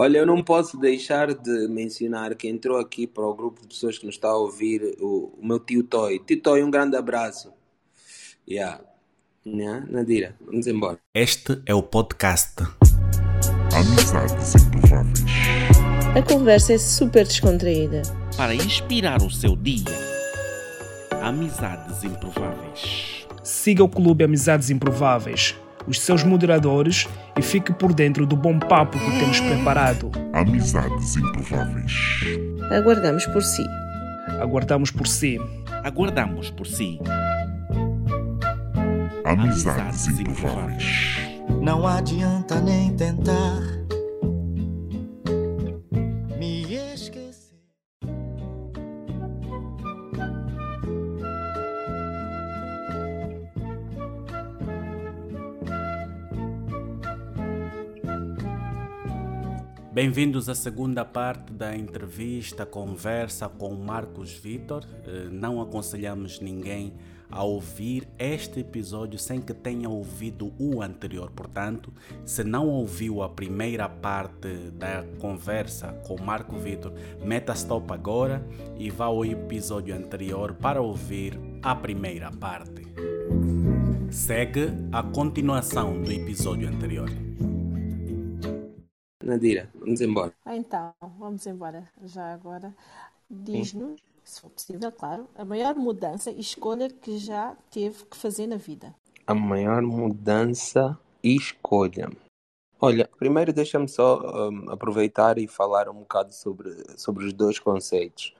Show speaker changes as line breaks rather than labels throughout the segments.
Olha, eu não posso deixar de mencionar que entrou aqui para o grupo de pessoas que nos está a ouvir o, o meu tio Toy. Tio Toy, um grande abraço. Yeah. Yeah, Nadira, vamos embora.
Este é o podcast.
Amizades improváveis.
A conversa é super descontraída.
Para inspirar o seu dia. Amizades improváveis.
Siga o Clube Amizades Improváveis, os seus moderadores e fique por dentro do bom papo que temos preparado.
Amizades improváveis.
Aguardamos por si.
Aguardamos por si.
Aguardamos por si.
Amizades improváveis.
Não adianta nem tentar
Bem-vindos à segunda parte da entrevista, conversa com Marcos Vitor. Eh, Não aconselhamos ninguém a ouvir este episódio sem que tenha ouvido o anterior. Portanto, se não ouviu a primeira parte da conversa com Marco Vitor, meta stop agora e vá ao episódio anterior para ouvir a primeira parte. Segue a continuação do episódio anterior.
Nadira, vamos embora.
Ah, Então, vamos embora. Já agora, diz-nos, se for possível, claro, a maior mudança e escolha que já teve que fazer na vida.
A maior mudança e escolha. Olha, primeiro deixa-me só hum, aproveitar e falar um bocado sobre, sobre os dois conceitos.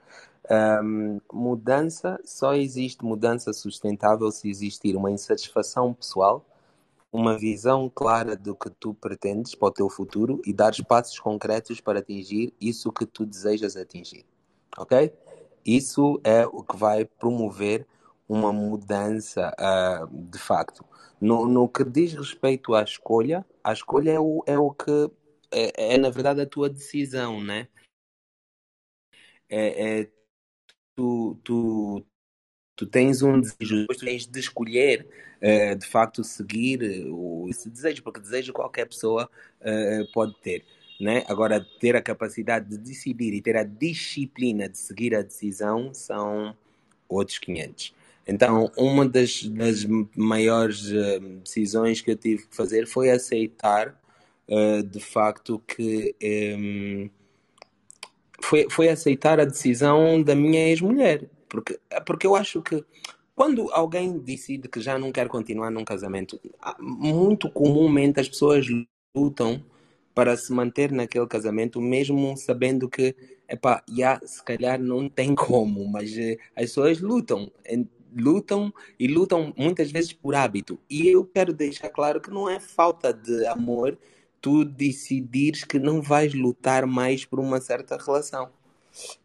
Hum, mudança, só existe mudança sustentável se existir uma insatisfação pessoal, uma visão clara do que tu pretendes para o teu futuro e dar passos concretos para atingir isso que tu desejas atingir. Ok? Isso é o que vai promover uma mudança ah, de facto. No, no que diz respeito à escolha, a escolha é o, é o que é, é, na verdade a tua decisão, né? É, é tu, tu, tu tens um desejo, depois tu tens de escolher eh, de facto seguir eh, o, esse desejo, porque desejo qualquer pessoa eh, pode ter. Né? Agora, ter a capacidade de decidir e ter a disciplina de seguir a decisão são outros 500. Então, uma das, das maiores eh, decisões que eu tive que fazer foi aceitar eh, de facto que em, foi, foi aceitar a decisão da minha ex-mulher. Porque, porque eu acho que quando alguém decide que já não quer continuar num casamento, muito comumente as pessoas lutam para se manter naquele casamento, mesmo sabendo que, epá, já, se calhar não tem como, mas eh, as pessoas lutam, em- lutam e lutam muitas vezes por hábito. E eu quero deixar claro que não é falta de amor tu decidires que não vais lutar mais por uma certa relação.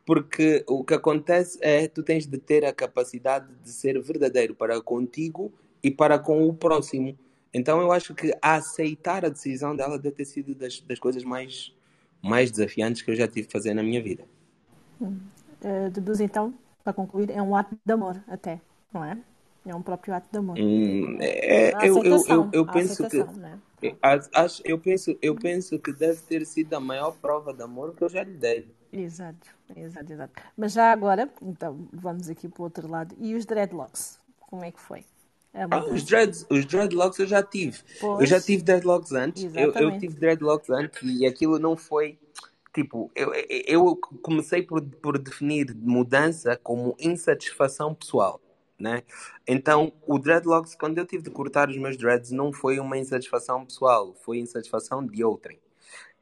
Porque o que acontece é tu tens de ter a capacidade de ser verdadeiro para contigo e para com o próximo. Então eu acho que aceitar a decisão dela deve ter sido das, das coisas mais, mais desafiantes que eu já tive que fazer na minha vida.
Eh, deduz então, para concluir, é um ato de amor, até, não é? É um próprio ato de amor.
Hum, é- eu, eu, eu, eu penso que
é?
acho, acho- eu penso, eu penso que deve ter sido a maior prova de amor que eu já lhe dei.
Exato, exato, exato. Mas já agora, então, vamos aqui para o outro lado. E os dreadlocks? Como é que foi?
Ah, os, dreads, os dreadlocks eu já tive. Eu
Pois.
já tive dreadlocks antes. Eu, eu tive dreadlocks antes e aquilo não foi. Tipo, eu, eu comecei por, por definir mudança como insatisfação pessoal, né? Então, o dreadlocks, quando eu tive de cortar os meus dreads, não foi uma insatisfação pessoal, foi insatisfação de outrem.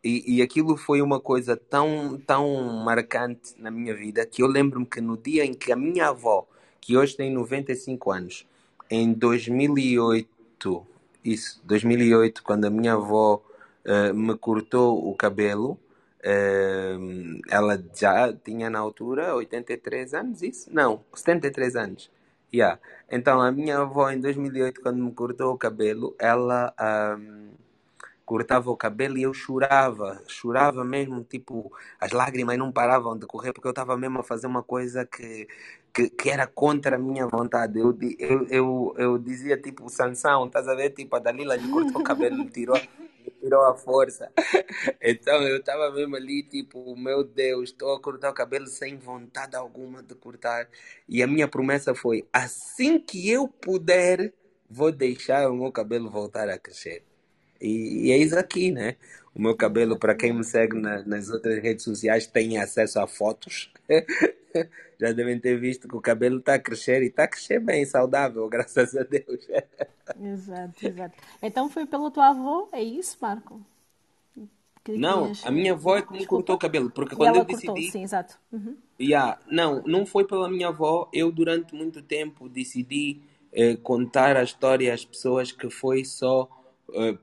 E, e aquilo foi uma coisa tão, tão marcante na minha vida que eu lembro-me que no dia em que a minha avó, que hoje tem 95 anos, em 2008, isso, 2008, quando a minha avó eh, me cortou o cabelo, eh, ela já tinha na altura 83 anos, isso? Não, 73 anos. Yeah. Então, a minha avó, em 2008, quando me cortou o cabelo, ela ahm, cortava o cabelo e eu chorava, chorava mesmo, tipo, as lágrimas não paravam de correr porque eu estava mesmo a fazer uma coisa que, que, que era contra a minha vontade. Eu, eu, eu, eu dizia, tipo, Sansão, estás a ver? Tipo, a Dalila lhe cortou o cabelo, tirou tirou a força. Então eu estava mesmo ali, tipo, meu Deus, estou a cortar o cabelo sem vontade alguma de cortar. E a minha promessa foi: assim que eu puder, vou deixar o meu cabelo voltar a crescer. E, e eis aqui, né? O meu cabelo, para quem me segue na- nas outras redes sociais, tem acesso a fotos. Já devem ter visto que o cabelo está a crescer e está a crescer bem, saudável, graças a Deus.
Exato, exato. Então foi pela tua avó, é isso, Marco? Que
Não,
tinhas-
a minha avó é que me
Desculpa.
cortou o cabelo, porque
E
quando
ela
eu
cortou,
decidi.
sim, exato. Uhum.
Yeah, não, não foi pela minha avó. Eu, durante muito tempo, decidi eh, contar a história às pessoas que foi só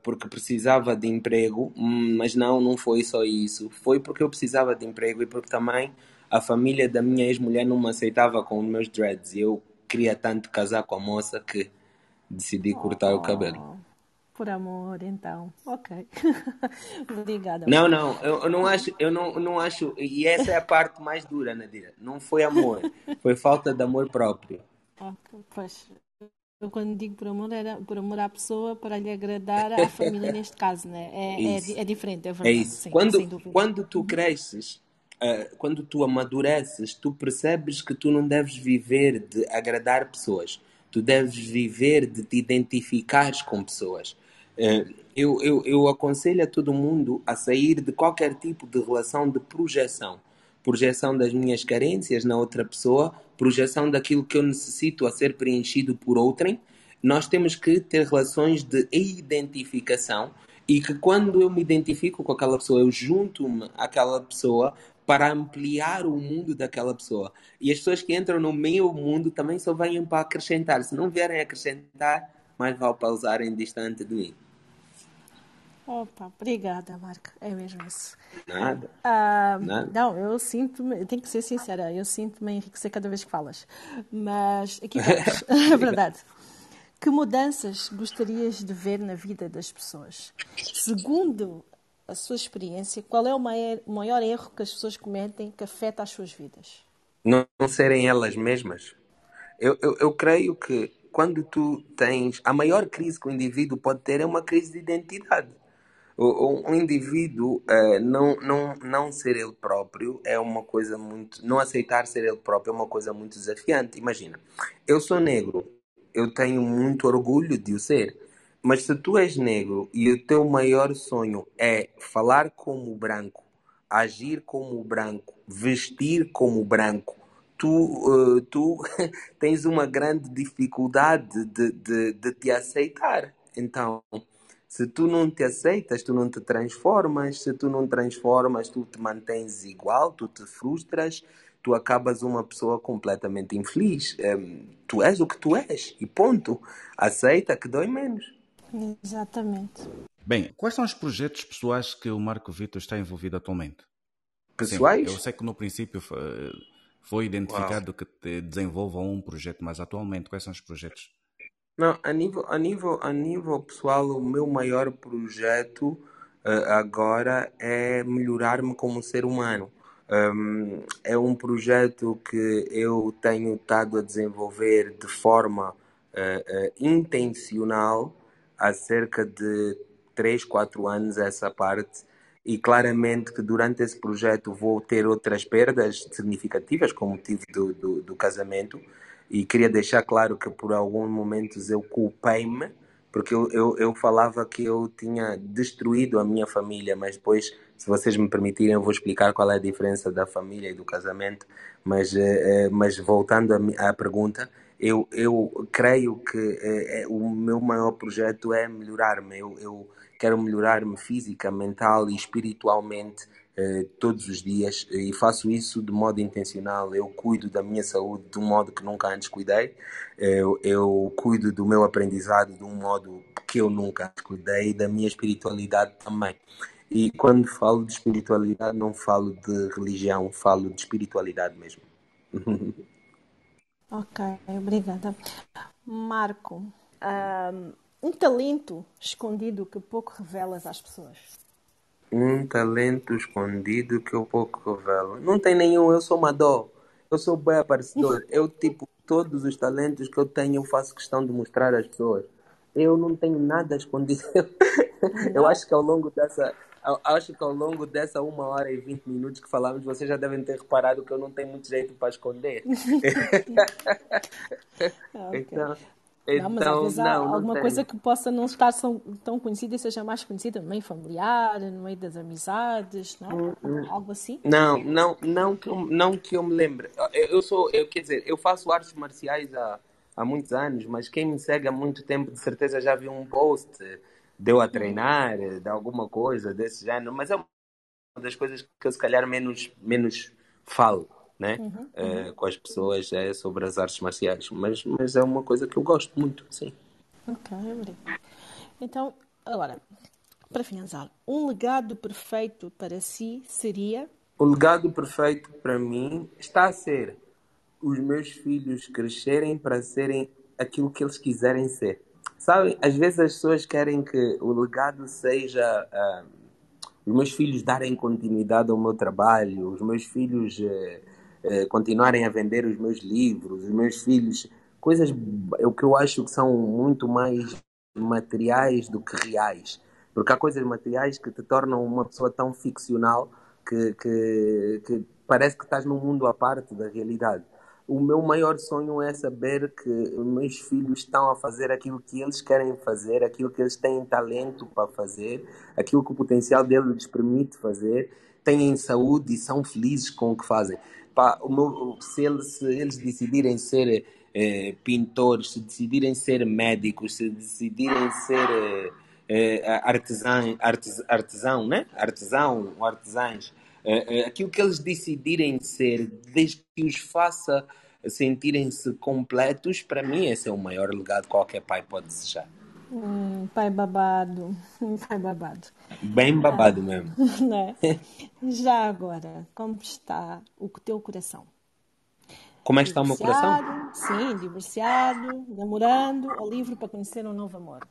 porque precisava de emprego, mas não, não foi só isso. Foi porque eu precisava de emprego e porque também a família da minha ex-mulher não me aceitava com os meus dreads. E eu queria tanto casar com a moça que decidi cortar o cabelo.
Oh, por amor, então. Ok. Obrigada.
Não, não, eu, eu não acho, eu não, não acho, e essa é a parte mais dura, Nadira. Não foi amor, foi falta de amor próprio.
Ok, Pois, eu quando digo por amor, era por amor à pessoa, para lhe agradar à família neste caso, né? É, é, é diferente, é
É
verdade.
isso.
Sim,
Quando, quando tu cresces, ah, quando tu amadureces, tu percebes que tu não deves viver de agradar pessoas. Tu deves viver de te identificares com pessoas. Ah, eu, eu, eu aconselho a todo mundo a sair de qualquer tipo de relação de projeção. Projeção das minhas carências na outra pessoa, projeção daquilo que eu necessito a ser preenchido por outrem. Nós temos que ter relações de identificação e que quando eu me identifico com aquela pessoa, eu junto-me àquela pessoa para ampliar o mundo daquela pessoa. E as pessoas que entram no meu mundo também só vêm para acrescentar. Se não vierem acrescentar, mais vale pausarem distante de mim.
Opa, obrigada, Marco. É mesmo isso.
Nada.
Ah,
Nada.
não, eu sinto-me, tenho que ser sincera, eu sinto-me enriquecer cada vez que falas. Mas aqui estamos, é verdade. Que mudanças gostarias de ver na vida das pessoas? Segundo a sua experiência, qual é o maior, o maior erro que as pessoas cometem que afeta as suas vidas?
não não serem elas mesmas. Eu, eu, eu creio que quando tu tens. A maior crise que o indivíduo pode ter é uma crise de identidade. O indivíduo eh, não, não, não ser ele próprio é uma coisa muito. Não aceitar ser ele próprio é uma coisa muito desafiante. Imagina, eu sou negro, eu tenho muito orgulho de o ser. Mas se tu és negro e o teu maior sonho é falar como branco, agir como branco, vestir como branco, tu, eh, tu tens uma grande dificuldade de, de, de te aceitar. Então, se tu não te aceitas, tu não te transformas. Se tu não transformas, tu te mantens igual, tu te frustras, tu acabas uma pessoa completamente infeliz. Em, tu és o que tu és e ponto. Aceita que dói menos.
Exatamente.
Bem, quais são os projetos pessoais que o Marco Vitor está envolvido atualmente?
Pessoais?
Sim, eu sei que no princípio foi identificado que te desenvolva um projeto, mas atualmente quais são os projetos?
Não, a nível, a nível, a nível pessoal, o meu maior projeto eh, agora é melhorar-me como ser humano. Um, é um projeto que eu tenho estado a desenvolver de forma eh, eh, intencional há cerca de 3, 4 anos essa parte e claramente que durante esse projeto vou ter outras perdas significativas como tive do, do, do casamento e queria deixar claro que por alguns momentos eu culpei-me porque eu, eu, eu falava que eu tinha destruído a minha família, mas depois, se vocês me permitirem, eu vou explicar qual é a diferença da família e do casamento. Mas, eh, eh, mas voltando à, à pergunta, eu, eu creio que eh, o meu maior projeto é melhorar-me. Eu, eu quero melhorar-me física, mental e espiritualmente todos os dias e faço isso de modo intencional. Eu cuido da minha saúde de um modo que nunca antes cuidei. Eu, eu cuido do meu aprendizado de um modo que eu nunca cuidei da minha espiritualidade também. E quando falo de espiritualidade, não falo de religião, falo de espiritualidade mesmo.
Ok, obrigada. Marco, ahm, um talento escondido que pouco revelas às pessoas.
Um talento escondido que eu pouco revelo. Não tem nenhum, eu sou uma dó. Eu sou bem aparecedor. Eu, tipo, todos os talentos que eu tenho, eu faço questão de mostrar às pessoas. Eu não tenho nada escondido. Eu acho que ao longo dessa, eu acho que ao longo dessa uma hora e vinte minutos que falamos, vocês já devem ter reparado que eu não tenho muito jeito para esconder.
Ah, ok.
então,
Não, mas às
então
vezes há
não, não
alguma
tenho.
coisa que possa não estar tão, conhecida e seja mais conhecida no meio familiar, no meio das amizades, não? Algo assim?
Não, não, não que eu, não que eu me lembre. Eu, eu sou, eu, quer dizer, eu faço artes marciais há, há muitos anos, mas quem me segue há muito tempo, de certeza já viu um post deu a treinar, de alguma coisa desse género, mas é uma das coisas que eu se calhar menos, menos falo, né? Eh, com as pessoas é sobre as artes marciais, mas, mas é uma coisa que eu gosto muito, sim.
Ok, obrigado. Então, agora, para finalizar, um legado perfeito para si seria.
O legado perfeito para mim está a ser os meus filhos crescerem para serem aquilo que eles quiserem ser. Sabem, às vezes as pessoas querem que o legado seja ah, os meus filhos darem continuidade ao meu trabalho, os meus filhos eh, eh, continuarem a vender os meus livros, os meus filhos, coisas é o que eu acho que são muito mais materiais do que reais. Porque há coisas materiais que te tornam uma pessoa tão ficcional que, que, que parece que estás num mundo à parte da realidade. O meu maior sonho é saber que meus filhos estão a fazer aquilo que eles querem fazer, aquilo que eles têm talento para fazer, aquilo que o potencial deles lhes permite fazer, têm saúde e são felizes com o que fazem. Pá, meu- se, eles, se eles decidirem ser eh, pintores, se decidirem ser médicos, se decidirem ser eh, eh, artesã, artes, artesão, né? artesão artesãs, eh, eh, aquilo que eles decidirem ser, desde que os faça sentirem-se completos, para mim esse é o maior legado que qualquer pai pode desejar.
Hum, pai babado. Um pai babado.
Bem babado mesmo.
Né? Já agora, como está o teu coração?
Como é que está o meu coração?
Sim, divorciado, namorando ou livre para conhecer um novo amor?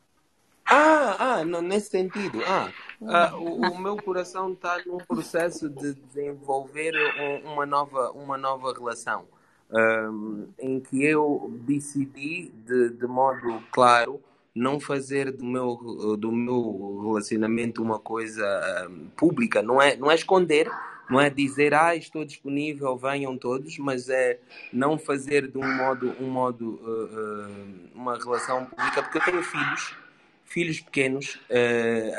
Ah, ah, não, nesse sentido. Ah, ah, o, o meu coração está num processo de desenvolver um- uma nova, uma nova relação, ahm, em que eu decidi, de, de modo claro, não fazer do meu, do meu relacionamento uma coisa ahm, pública. Não é, não é esconder, não é dizer, ah, estou disponível, venham todos, mas é não fazer de um modo, um modo ah, ah, uma relação pública, porque eu tenho filhos filhos pequenos, eh,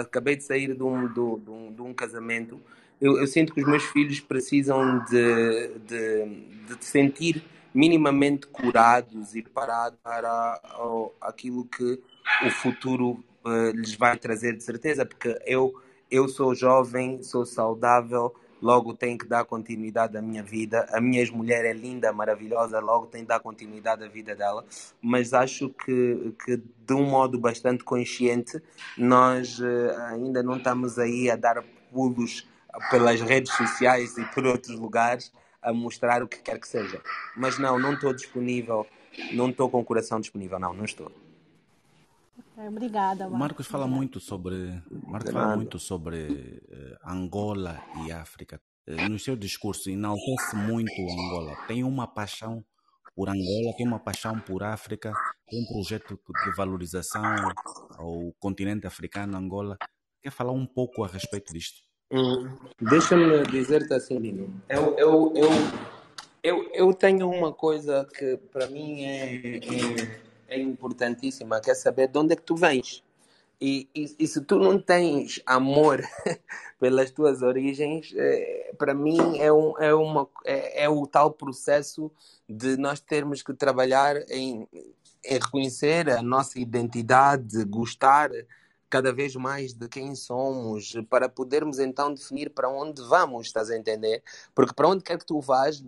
acabei de sair de um, de um, de um casamento. Eu, eu sinto que os meus filhos precisam de, de, de se sentir minimamente curados e preparados para aquilo que o futuro eh, lhes vai trazer de certeza, porque eu, eu sou jovem, sou saudável, logo tenho que dar continuidade à minha vida. A minha ex-mulher é linda, maravilhosa, logo tenho que dar continuidade à vida dela mas acho que, que de um modo bastante consciente nós eh, ainda não estamos aí a dar pulos pelas redes sociais e por outros lugares a mostrar o que quer que seja. Mas não, não estou disponível, não estou com o coração disponível, não, não estou.
Obrigada, Marcos.
Marcos fala muito sobre, Marcos fala muito sobre eh, Angola e África. Eh, no seu discurso enaltece muito Angola. Tem uma paixão por Angola, tem uma paixão por África, tem um projeto de valorização ao continente africano, Angola. Quer falar um pouco a respeito disto?
Hum, Deixa-me dizer-te assim, Lino. Eu, eu, eu, eu, eu tenho uma coisa que para mim é, é, é importantíssima, que é saber de onde é que tu vens. E, e, e se tu não tens amor pelas tuas origens, eh, para mim é, um, é, uma, é, é o tal processo de nós termos que trabalhar em, em reconhecer a nossa identidade, gostar cada vez mais de quem somos, para podermos então definir para onde vamos, estás a entender? Porque para onde quer que tu vás,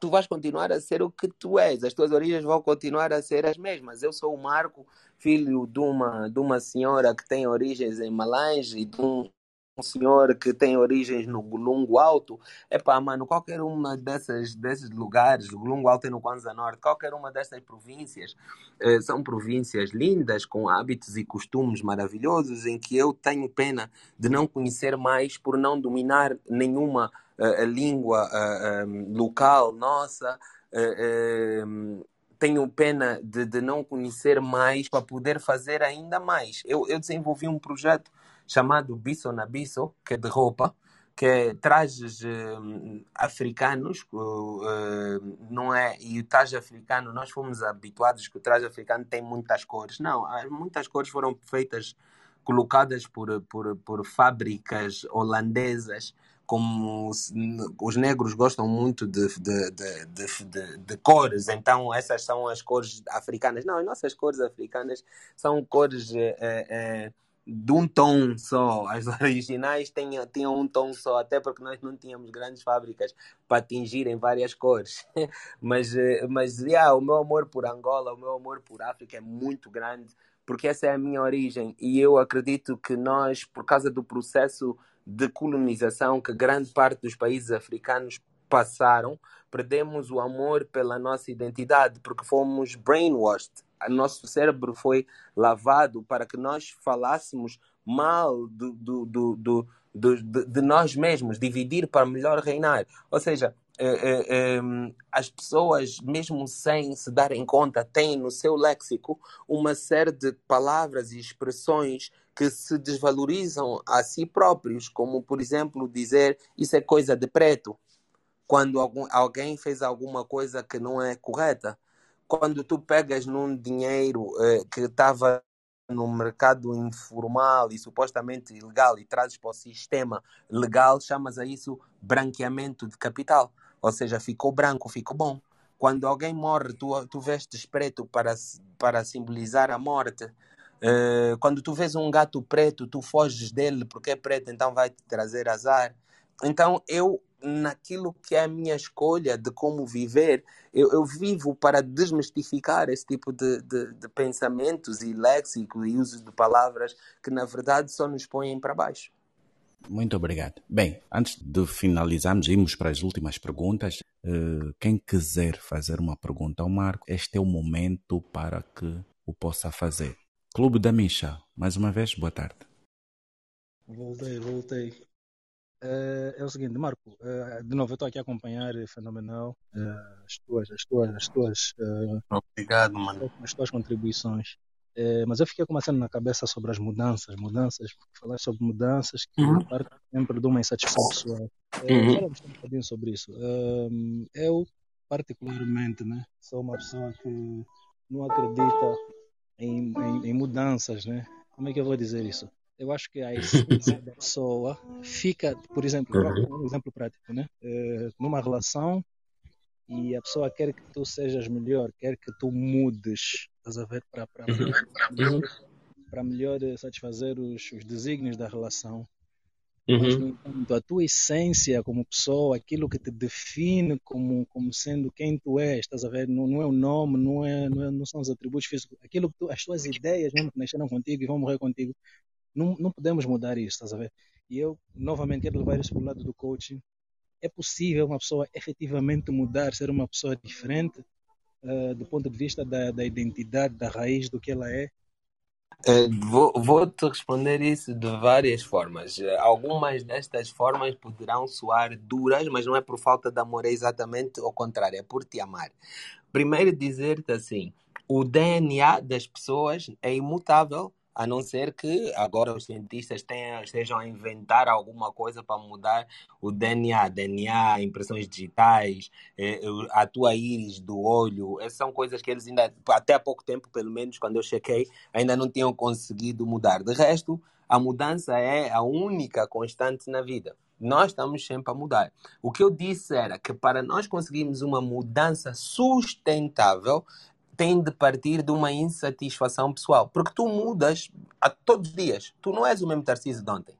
tu vais continuar a ser o que tu és, as tuas origens vão continuar a ser as mesmas. Eu sou o Marco, filho de uma, de uma senhora que tem origens em Malange e de um, um senhor que tem origens no Golungo Alto. Epá, mano, qualquer uma dessas, desses lugares, o Alto é no Kwanza Norte, qualquer uma dessas províncias, eh, são províncias lindas, com hábitos e costumes maravilhosos, em que eu tenho pena de não conhecer mais por não dominar nenhuma eh, língua eh, eh, local nossa. eh, eh, tenho pena de, de não conhecer mais para poder fazer ainda mais. Eu, eu desenvolvi um projeto chamado Bisso na Bisso, que é de roupa, que é trajes eh, africanos, eh, não é? E o traje africano, nós fomos habituados que o traje africano tem muitas cores. Não, muitas cores foram feitas, colocadas por, por, por fábricas holandesas, como os, os negros gostam muito de, de, de, de, de- cores, então essas são as cores africanas. Não, as nossas cores africanas são cores eh, eh, de um tom só. As originais tinham, tinham um tom só, até porque nós não tínhamos grandes fábricas para atingirem várias cores. Mas, eh, mas yeah, o meu amor por Angola, o meu amor por África é muito grande, porque essa é a minha origem. E eu acredito que nós, por causa do processo de colonização que grande parte dos países africanos passaram, perdemos o amor pela nossa identidade, porque fomos brainwashed. Nosso cérebro foi lavado para que nós falássemos mal do, do, do, do, do- de, de nós mesmos, dividir para melhor reinar. Ou seja, eh, em, as pessoas, mesmo sem se darem conta, têm no seu léxico uma série de palavras e expressões que se desvalorizam a si próprios, como, por exemplo, dizer isso é coisa de preto quando algum, alguém fez alguma coisa que não é correta. Quando tu pegas num dinheiro eh, que estava no mercado informal e supostamente ilegal e trazes para o sistema legal, chamas a isso branqueamento de capital. Ou seja, ficou branco, ficou bom. Quando alguém morre, tu, tu vestes preto para, para simbolizar a morte. Eh, quando tu vês um gato preto, tu foges dele porque é preto, então vai te trazer azar. Então, eu, naquilo que é a minha escolha de como viver, eu, eu vivo para desmistificar esse tipo de, de, de pensamentos e léxico e uso de palavras que, na verdade, só nos põem para baixo.
Muito obrigado. Bem, antes de finalizarmos, irmos para as últimas perguntas. eh, quem quiser fazer uma pergunta ao Marco, este é o momento para que o possa fazer. Clube da Misha, mais uma vez, boa tarde.
Voltei, voltei. Eh, é o seguinte, Marco, eh, de novo, eu estou aqui a acompanhar, é fenomenal, eh, as tuas, as tuas, as tuas,
Obrigado, mano.
as tuas contribuições. Mas eu fiquei com uma cena na cabeça sobre as mudanças, mudanças, porque falar sobre mudanças que
Uhum.
parte sempre de uma insatisfação pessoal.
Uhum.
Falamos um bocadinho sobre isso. Eu, particularmente, né, sou uma pessoa que não acredita em, em, em mudanças, né? Como é que eu vou dizer isso? Eu acho que a essência da pessoa fica, por exemplo, um exemplo prático, né? Eh, numa relação e a pessoa quer que tu sejas melhor, quer que tu mudes, estás a ver, para para para melhor eh, satisfazer os, os desígnios da relação. Mas, no entanto, a tua essência como pessoa, aquilo que te define como, como sendo quem tu és, estás a ver? Não, não é o nome, não, é, não, é- não são os atributos físicos, aquilo que tu, as tuas ideias mesmo que nasceram contigo e vão morrer contigo, não, não podemos mudar isso, estás a ver? E eu, novamente, quero levar isso para o lado do coaching. É possível uma pessoa efetivamente mudar, ser uma pessoa diferente, eh, do ponto de vista da, da identidade, da raiz do que ela é?
Eh, vou, vou te responder isso de várias formas. Algumas destas formas poderão soar duras, mas não é por falta de amor, é exatamente o contrário, é por te amar. Primeiro, dizer-te assim: o DNA das pessoas é imutável, a não ser que agora os cientistas tenham, estejam a inventar alguma coisa para mudar o DNA, DNA, impressões digitais, eh, o- a tua íris do olho. Essas são coisas que eles ainda, até há pouco tempo, pelo menos, quando eu chequei, ainda não tinham conseguido mudar. De resto, a mudança é a única constante na vida. Nós estamos sempre a mudar. O que eu disse era que para nós conseguirmos uma mudança sustentável, tem de partir de uma insatisfação pessoal. Porque tu mudas a todos os dias. Tu não és o mesmo Tarcísio de ontem.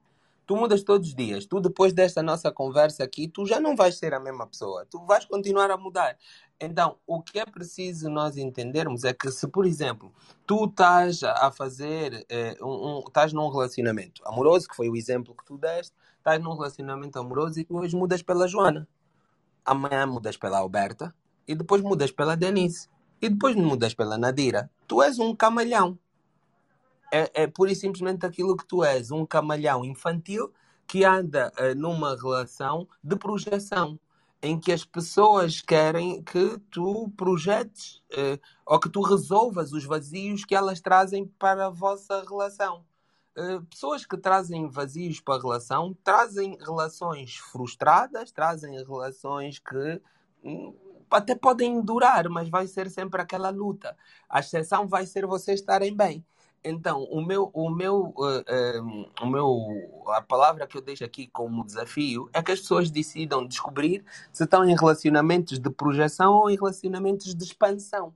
Tu mudas todos os dias. Tu, depois desta nossa conversa aqui, tu já não vais ser a mesma pessoa. Tu vais continuar a mudar. Então, o que é preciso nós entendermos é que se, por exemplo, tu estás a fazer, eh, um, um- estás num relacionamento amoroso, que foi o exemplo que tu deste, estás num relacionamento amoroso e tu hoje mudas pela Joana. Amanhã mudas pela Alberta e depois mudas pela Denise e depois mudas pela Nadira. Tu és um camalhão. É, é pura e simplesmente aquilo que tu és, um camalhão infantil que anda eh, numa relação de projeção. em que as pessoas querem que tu projetes eh, ou que tu resolvas os vazios que elas trazem para a vossa relação. Eh, pessoas que trazem vazios para a relação trazem relações frustradas, trazem relações que hum, até podem durar, mas vai ser sempre aquela luta. A exceção vai ser vocês estarem bem. Então, o meu, o meu, eh, eh, o meu, a palavra que eu deixo aqui como desafio é que as pessoas decidam descobrir se estão em relacionamentos de projeção ou em relacionamentos de expansão.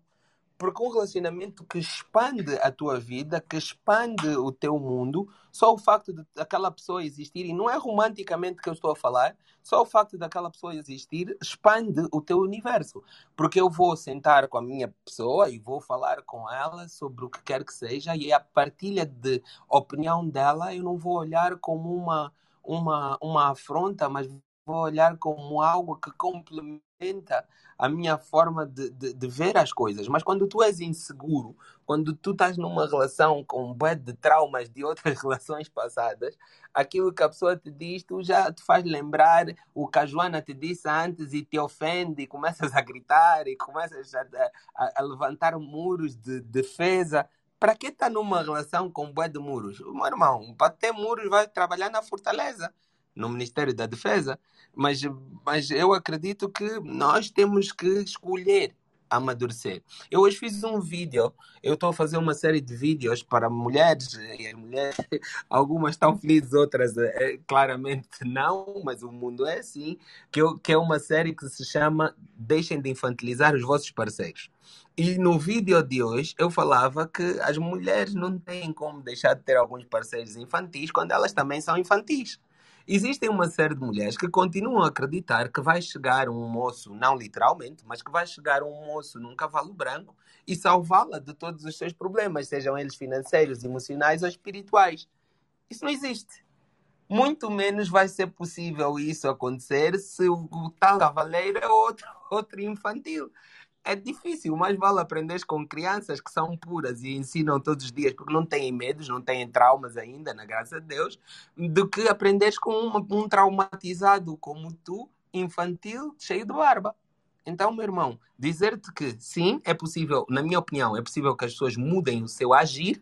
Porque um relacionamento que expande a tua vida, que expande o teu mundo, só o facto de aquela pessoa existir, e não é romanticamente que eu estou a falar, só o facto daquela pessoa existir expande o teu universo. Porque eu vou sentar com a minha pessoa e vou falar com ela sobre o que quer que seja, e a partilha de opinião dela eu não vou olhar como uma, uma, uma afronta, mas vou olhar como algo que complementa a minha forma de, de, de ver as coisas. Mas quando tu és inseguro, quando tu estás numa relação com um bué de traumas de outras relações passadas, aquilo que a pessoa te diz, tu já te faz lembrar o que a Joana te disse antes e te ofende e começas a gritar e começas a, a, a levantar muros de defesa. Para que estar tá numa relação com bué de muros? Meu irmão, para ter muros vai trabalhar na fortaleza, no Ministério da Defesa. Mas, mas eu acredito que nós temos que escolher amadurecer. Eu hoje fiz um vídeo, eu estou a fazer uma série de vídeos para mulheres, e mulheres, algumas estão felizes, outras é, claramente não, mas o mundo é assim, que, eu, que é uma série que se chama Deixem de Infantilizar os Vossos Parceiros. E no vídeo de hoje eu falava que as mulheres não têm como deixar de ter alguns parceiros infantis quando elas também são infantis. Existem uma série de mulheres que continuam a acreditar que vai chegar um moço, não literalmente, mas que vai chegar um moço num cavalo branco e salvá-la de todos os seus problemas, sejam eles financeiros, emocionais ou espirituais. Isso não existe. Muito menos vai ser possível isso acontecer se o, tal cavaleiro é outro, outro infantil é difícil, mas vale aprender com crianças que são puras e ensinam todos os dias, porque não têm medos, não têm traumas ainda, na graça de Deus, do que aprenderes com um, um traumatizado como tu, infantil, cheio de barba. Então, meu irmão, dizer-te que sim, é possível, na minha opinião, é possível que as pessoas mudem o seu agir,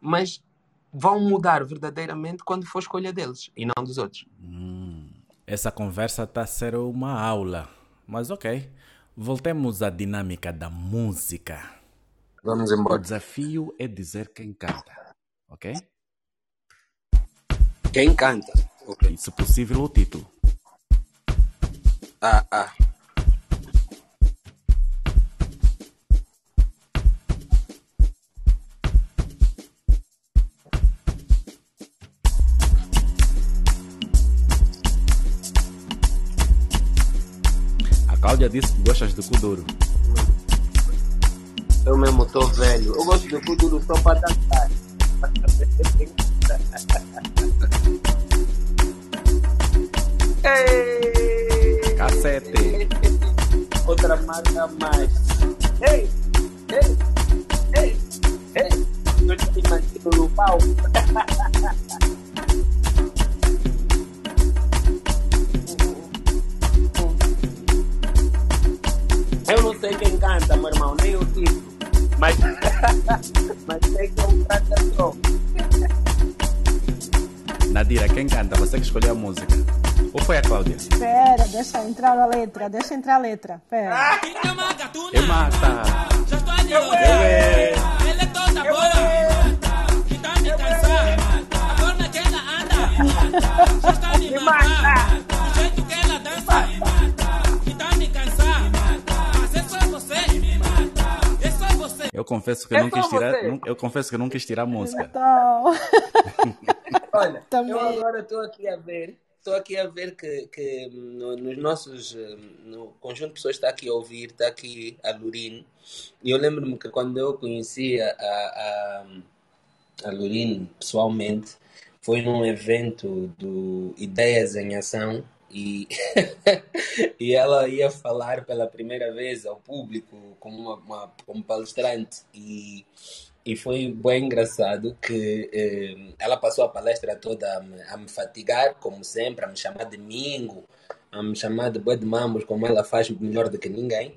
mas vão mudar verdadeiramente quando for escolha deles e não dos outros.
Hum, essa conversa está a ser uma aula, mas ok. Voltemos à dinâmica da música.
Vamos embora.
O desafio é dizer quem canta, ok?
Quem canta?
Okay. Se possível, o título.
Ah, ah.
Disse que gostas de Kuduro.
Eu mesmo tô velho. Eu gosto de Kuduro só para dançar.
Ei! Cacete!
Outra marca mais. Ei! Ei! Ei! Ei! Eu te imagino no palco. Eu não sei quem canta, meu irmão, nem o título. Mas, mas sei que é um cantador.
Nadira, quem canta? Você que escolheu a música. Ou foi a Cláudia?
Pera, deixa entrar a letra, deixa entrar a letra. Pera.
É mata.
Já estou de olho. Ele é toda boa. Então me cansar. A forma que ela anda. Já está me matar.
Eu confesso que eu
É
não quis tirar,
você.
não- eu confesso que eu não quis tirar a música.
Então,
Olha,
Também.
eu agora estou aqui a ver, estou aqui a ver que, que no- nos nossos, no conjunto de pessoas está aqui a ouvir, está aqui a Lurine, e eu lembro-me que quando eu conhecia a, a, a Lurine pessoalmente, foi num evento do Ideias em Ação, e, e ela ia falar pela primeira vez ao público como, uma, uma- como palestrante, e e foi bem engraçado que eh, ela passou a palestra toda a me, a me fatigar, como sempre, a me chamar de Mingo. a me chamar de boi de mambos, como ela faz melhor do que ninguém.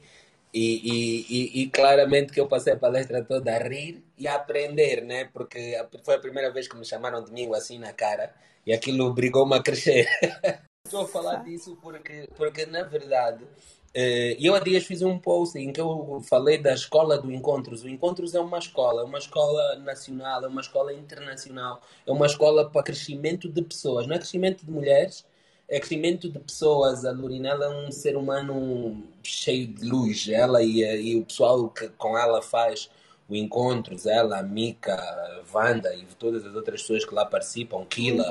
E, e, e, claramente que eu passei a palestra toda a rir e a aprender, né? Porque foi a primeira vez que me chamaram de mim assim na cara e aquilo obrigou-me a crescer. Estou a falar disso porque, porque na verdade, eh, eu há dias fiz um post em que eu falei da escola do Encontros. O Encontros é uma escola, é uma escola nacional, é uma escola internacional, é uma escola para crescimento de pessoas, não é crescimento de mulheres, é crescimento de pessoas. A Lorinela é um ser humano cheio de luz. Ela e, e o pessoal que com ela faz o Encontros, ela, a Mica, a Wanda e todas as outras pessoas que lá participam, Kila,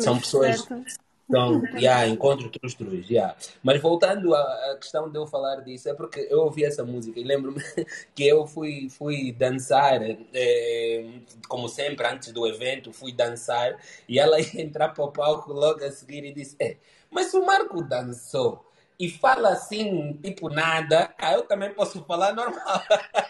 são pessoas
certo?
Então, yeah, encontro trus trus, yeah. Mas voltando à, à questão de eu falar disso, é porque eu ouvi essa música e lembro-me que eu fui, fui dançar, eh, como sempre, antes do evento, fui dançar e ela ia entrar para o palco logo a seguir e disse: "Eh, Mas o Marco dançou e fala assim, tipo nada, ah, eu também posso falar normal.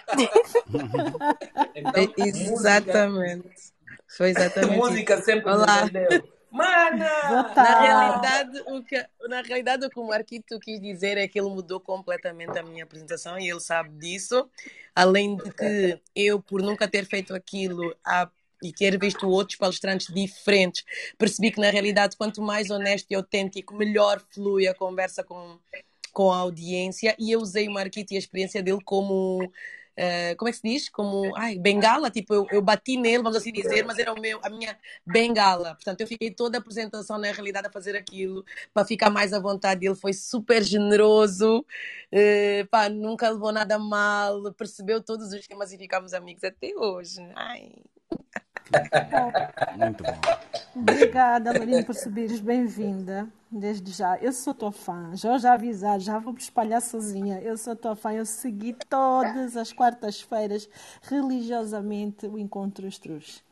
então,
É,
música,
Exatamente. Foi exatamente
música sempre me
Olá.
entendeu. Mana!
Na realidade, o que, na realidade, o que o Marquito quis dizer é que ele mudou completamente a minha apresentação e ele sabe disso. Além de que eu, por nunca ter feito aquilo há- e ter visto outros palestrantes diferentes, percebi que, na realidade, quanto mais honesto e autêntico, melhor flui a conversa com, com a audiência. E eu usei o Marquito e a experiência dele como. Eh, como é que se diz? Como ai, bengala, tipo, eu, eu bati nele, vamos assim dizer, mas era o meu, a minha bengala. Portanto, eu fiquei toda a apresentação, na realidade, a fazer aquilo para ficar mais à vontade. Ele foi super generoso, eh, pá, nunca levou nada mal, percebeu todos os temas e ficámos amigos até hoje. Ai.
Muito bom.
Obrigada, Lorena, por subires. Bem-vinda, desde já. Eu sou tua fã, já já avisar, já vou me espalhar sozinha. Eu sou tua fã, eu segui todas as quartas-feiras, religiosamente, o Encontro Estruz.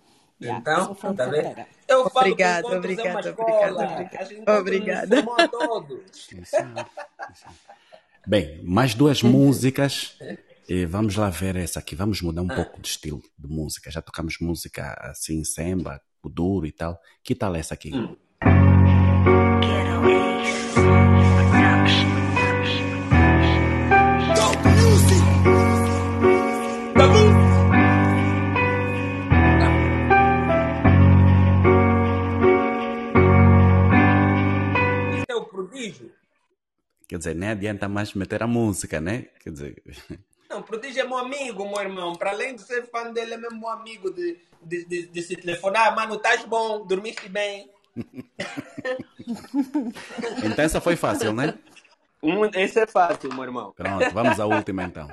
Yeah,
Então, tá vendo?
carteira.
Eu falo
Obrigada,
é As
obrigada.
encontros
Obrigada.
nos chamam a todos.
Exato, exato. Bem, mais duas músicas. E vamos lá ver essa aqui. Vamos mudar um pouco de estilo de música. Já tocamos música assim, samba, o duro e tal. Que tal essa aqui?
Isso é o prodígio.
Quer dizer, nem adianta mais meter a música, né? Quer dizer,
Não, o prodígio é meu amigo, meu irmão. Para além de ser fã dele, é mesmo meu amigo de, de, de, de se telefonar. Mano, estás bom? Dormiste bem?
então essa foi fácil, né?
Um, esse é fácil, meu irmão.
Pronto, vamos à última então.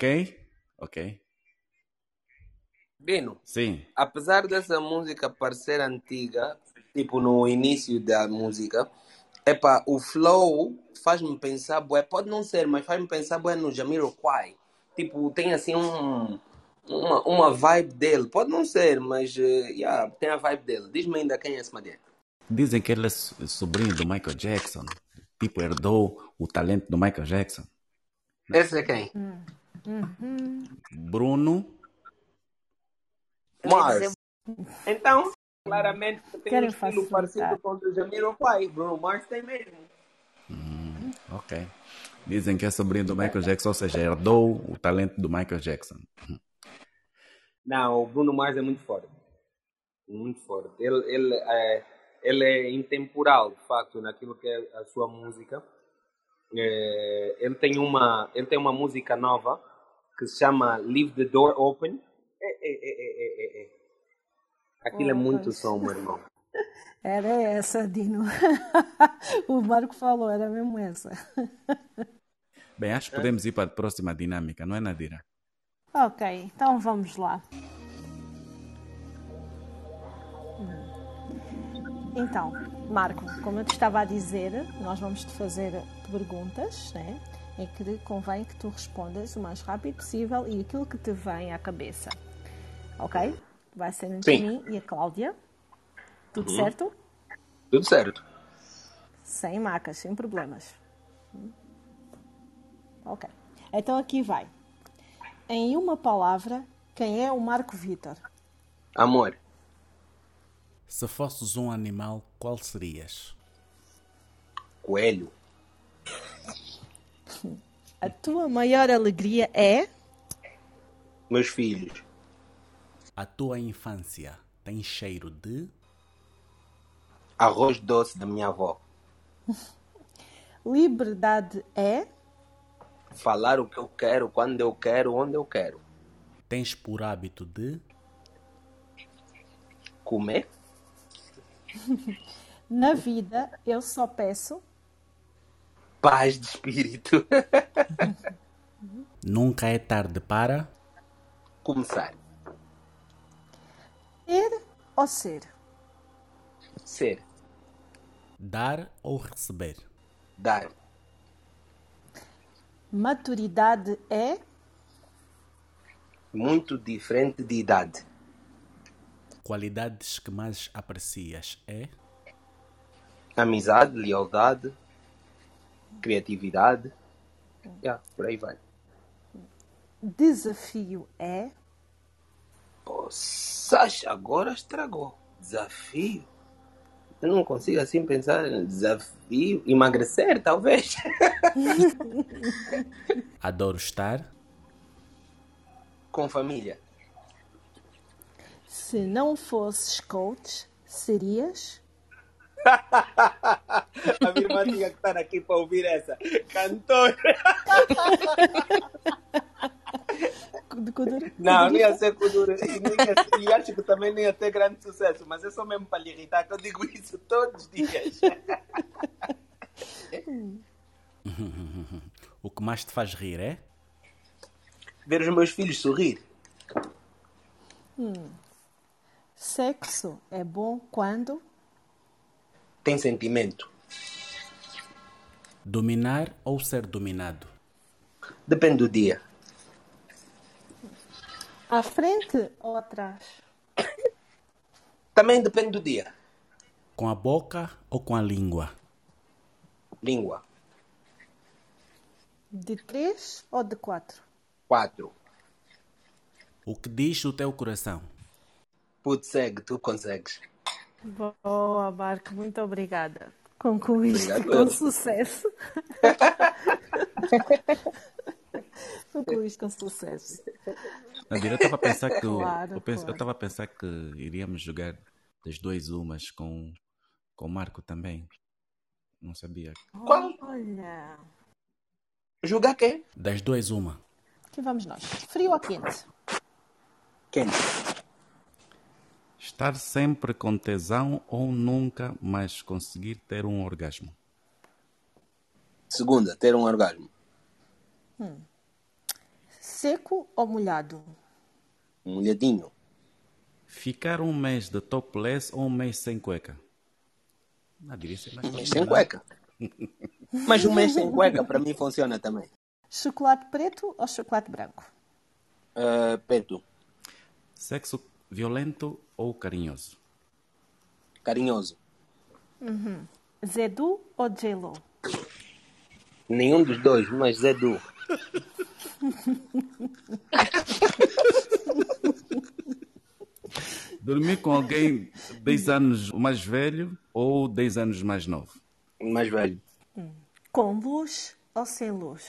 Ok? Ok.
Bino,
Sim.
apesar dessa música parecer antiga, tipo no início da música, epa, o flow faz-me pensar, bué, pode não ser, mas faz-me pensar bué no Jamiroquai. Tipo, tem assim um, uma, uma vibe dele. Pode não ser, mas eh, yeah, tem a vibe dele. Diz-me ainda quem é esse madeira.
Dizem que ele é so- sobrinho do Michael Jackson. Tipo, herdou o talento do Michael Jackson.
Esse é quem?
Bruno.
Mars. Então, claramente tem um
Querem
estilo
facilitar.
parecido com o do Jamiroquai. Bruno Mars tem mesmo.
Ok. Dizem que é sobrinho do Michael Jackson, ou seja, herdou o talento do Michael Jackson.
Não, o Bruno Mars é muito forte. Muito forte. Ele, ele, é, ele é intemporal, de facto, naquilo que é a sua música. É, ele, tem uma, ele tem uma música nova que se chama Leave the Door Open. É, é, é, é, é, é, é. Aquilo é
Oh,
muito
pois.
som, meu irmão.
Era essa, Dino. o Marco falou, era mesmo essa.
Bem, acho que podemos ir para a próxima dinâmica, não é, Nadira?
Ok, então vamos lá. Então, Marco, como eu te estava a dizer, nós vamos te fazer perguntas, né? Em que convém que tu respondas o mais rápido possível e aquilo que te vem à cabeça. Ok? Vai ser entre
Sim.
mim e a Cláudia. Tudo
Uhum.
certo?
Tudo certo.
Sem macas, sem problemas. Ok. Então aqui vai. Em uma palavra, quem é o Marco Vitor?
Amor.
Se fosses um animal, qual serias?
Coelho.
A tua maior alegria é?
Meus filhos.
A tua infância tem cheiro de?
Arroz doce da minha avó.
Liberdade é?
Falar o que eu quero, quando eu quero, onde eu quero.
Tens por hábito de?
Comer.
Na vida, eu só peço.
Paz de espírito.
Nunca é tarde para?
Começar.
Ter ou ser?
Ser.
Dar ou receber?
Dar.
Maturidade é?
Muito diferente de idade.
Qualidades que mais aprecias é?
Amizade, lealdade, criatividade. Yeah, por aí vai.
Desafio é?
Sacha, agora estragou. Desafio. Eu não consigo assim pensar em desafio. Emagrecer, talvez.
Adoro estar?
Com família.
Se não fosses coach, serias?
A minha irmã tinha que estar aqui para ouvir essa. Cantor. Não, não ia ser Kuduro. E, nem ia ser- e acho que também nem ia ter grande sucesso. Mas é só mesmo para lhe irritar que eu digo isso todos os dias.
o que mais te faz rir é?
Ver os meus filhos sorrir.
Hum. Sexo é bom quando?
Tem sentimento.
Dominar ou ser dominado?
Depende do dia.
À frente ou atrás?
Também depende do dia.
Com a boca ou com a língua?
Língua.
De três ou de quatro?
Quatro.
O que diz o teu coração?
Putz, segue, tu consegues.
Boa, Marco, muito obrigada. Concluíste
Obrigado,
com sucesso. Concluíste com sucesso.
Nadira, eu estava a pensar que
Claro,
eu,
claro.
estava a pensar que iríamos jogar das duas umas com com o Marco também. Não sabia.
Olha.
Jogar quê?
Das duas uma.
Aqui vamos nós. Frio ou quente?
Quente.
Estar sempre com tesão ou nunca mais conseguir ter um orgasmo.
Segunda, ter um orgasmo.
Hum. Seco ou molhado?
Molhadinho.
Ficar um mês de topless ou um mês sem cueca. Nadira, isso é mais
Um mês sem
não?
cueca. Mas um mês sem cueca para mim funciona também.
Chocolate preto ou chocolate branco?
Uh, Pedro,
Sexo violento ou carinhoso?
carinhoso.
Uhum. Zedu ou J-Lo?
Nenhum dos dois, mas Edu.
Dormir com alguém 10 anos mais velho ou 10 anos mais novo?
Mais velho.
Com luz ou sem luz?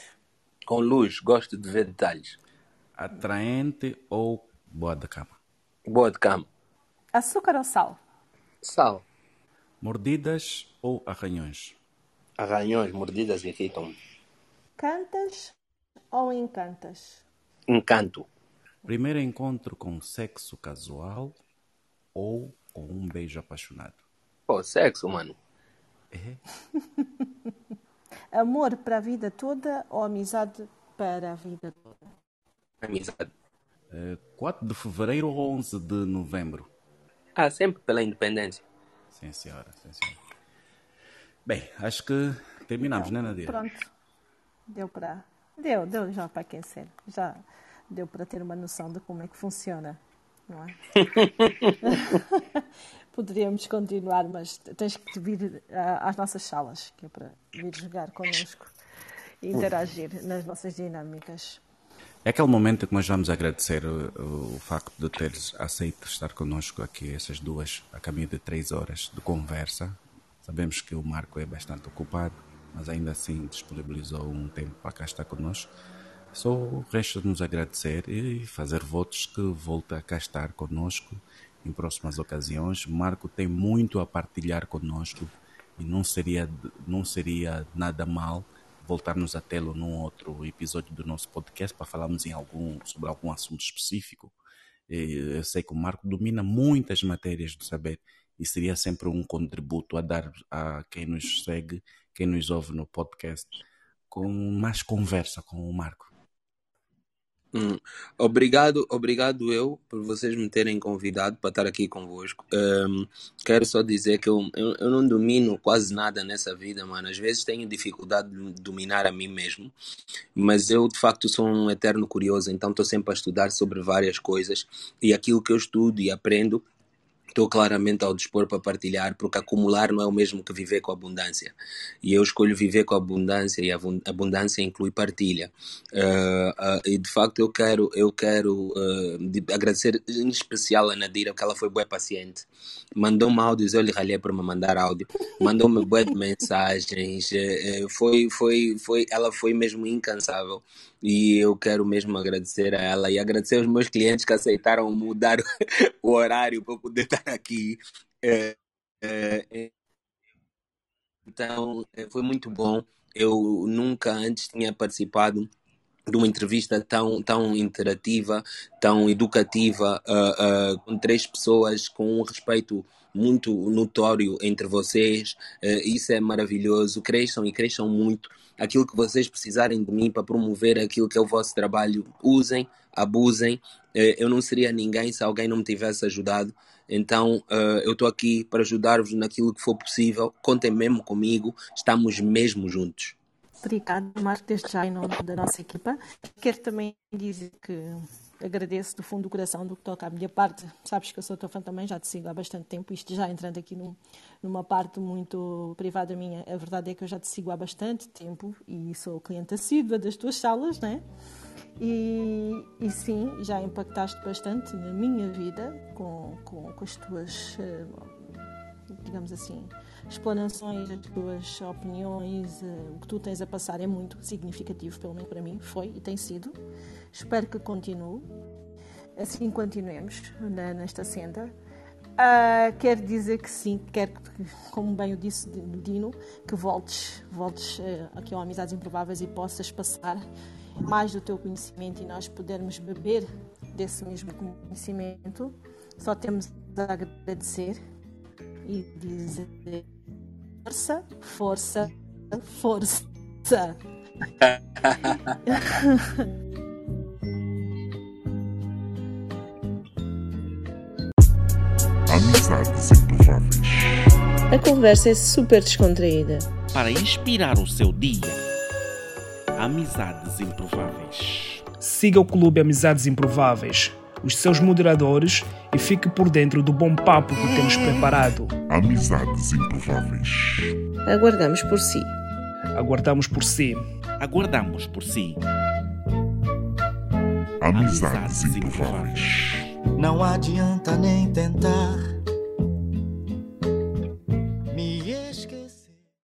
Com luz, gosto de ver detalhes.
Atraente ou boa da cama?
Boa de cama.
Açúcar ou sal?
Sal.
Mordidas ou arranhões?
Arranhões, mordidas irritam-me.
Cantas ou encantas?
Encanto.
Primeiro encontro com sexo casual ou com um beijo apaixonado?
Pô, sexo, mano.
Amor para a vida toda ou amizade para a vida toda?
Amizade.
Eh, 4 de fevereiro ou 11 de novembro?
Ah, sempre pela independência.
Sim, senhora. Sim, senhora. Bem, acho que terminamos, né, Nadir?
Pronto. Deu para. Deu, deu já para aquecer. Já deu para ter uma noção de como é que funciona. Não é? Poderíamos continuar, mas tens que vir ah, às nossas salas, que é para vir jogar connosco e interagir nas nossas dinâmicas.
É aquele momento que nós vamos agradecer o, o facto de teres aceito estar connosco aqui essas duas, a caminho de três horas de conversa. Sabemos que o Marco é bastante ocupado, mas ainda assim disponibilizou um tempo para cá estar connosco. Só resta nos agradecer e fazer votos que volte a cá estar connosco em próximas ocasiões. Marco tem muito a partilhar connosco e não seria, não seria nada mal voltarmos a tê-lo num outro episódio do nosso podcast para falarmos em algum, sobre algum assunto específico. Eu sei que o Marco domina muitas matérias do saber e seria sempre um contributo a dar a quem nos segue, quem nos ouve no podcast, com mais conversa com o Marco.
Hum. Obrigado, obrigado eu por vocês me terem convidado para estar aqui convosco. Hum, quero só dizer que eu, eu, eu não domino quase nada nessa vida, mano. Às vezes tenho dificuldade de dominar a mim mesmo, mas eu de facto sou um eterno curioso, então estou sempre a estudar sobre várias coisas e aquilo que eu estudo e aprendo estou claramente ao dispor para partilhar, porque acumular não é o mesmo que viver com abundância. E eu escolho viver com abundância, e abundância inclui partilha. Ah, ah, e de facto eu quero, eu quero de- agradecer em especial a Nadira, porque ela foi boa paciente. Mandou-me áudios, eu lhe ralhei para me mandar áudio. Mandou-me boa de mensagens. eh, eh, foi, foi, foi, ela foi mesmo incansável. E eu quero mesmo agradecer a ela e agradecer aos meus clientes que aceitaram mudar o horário para poder estar aqui. Eh, eh, eh, então, eh, foi muito bom. Eu nunca antes tinha participado de uma entrevista tão, tão interativa, tão educativa, ah, ah, com três pessoas com um respeito muito notório entre vocês. Eh, isso é maravilhoso. Cresçam e cresçam muito. Aquilo que vocês precisarem de mim para promover aquilo que é o vosso trabalho, usem, abusem. Eu não seria ninguém se alguém não me tivesse ajudado. Então, eh, eu estou aqui para ajudar-vos naquilo que for possível. Contem mesmo comigo. Estamos mesmo juntos.
Obrigado, Marco, desde já em nome da nossa equipa. Quero também dizer que agradeço do fundo do coração do que toca à minha parte. Sabes que eu sou tua fã também, já te sigo há bastante tempo. Isto já entrando aqui num- numa parte muito privada minha. A verdade é que eu já te sigo há bastante tempo e sou cliente assídua das tuas salas, né? E, e sim, já impactaste bastante na minha vida com, com, com as tuas, eh, digamos assim, explanações, as tuas opiniões, eh, o que tu tens a passar é muito significativo, pelo menos para mim, foi e tem sido. Espero que continue. Assim continuemos nesta senda. Quero dizer que sim, quero que, como bem eu disse Dino, que voltes, voltes eh, aqui ao Amizades Improváveis e possas passar mais do teu conhecimento e nós podermos beber desse mesmo conhecimento. Só temos a agradecer e dizer força, força, força.
Amizades improváveis.
A conversa é super descontraída.
Para inspirar o seu dia. Amizades improváveis.
Siga o Clube Amizades Improváveis, os seus moderadores e fique por dentro do bom papo que temos preparado.
Amizades improváveis.
Aguardamos por si.
Aguardamos por si.
Aguardamos por si.
Amizades improváveis.
Não adianta nem tentar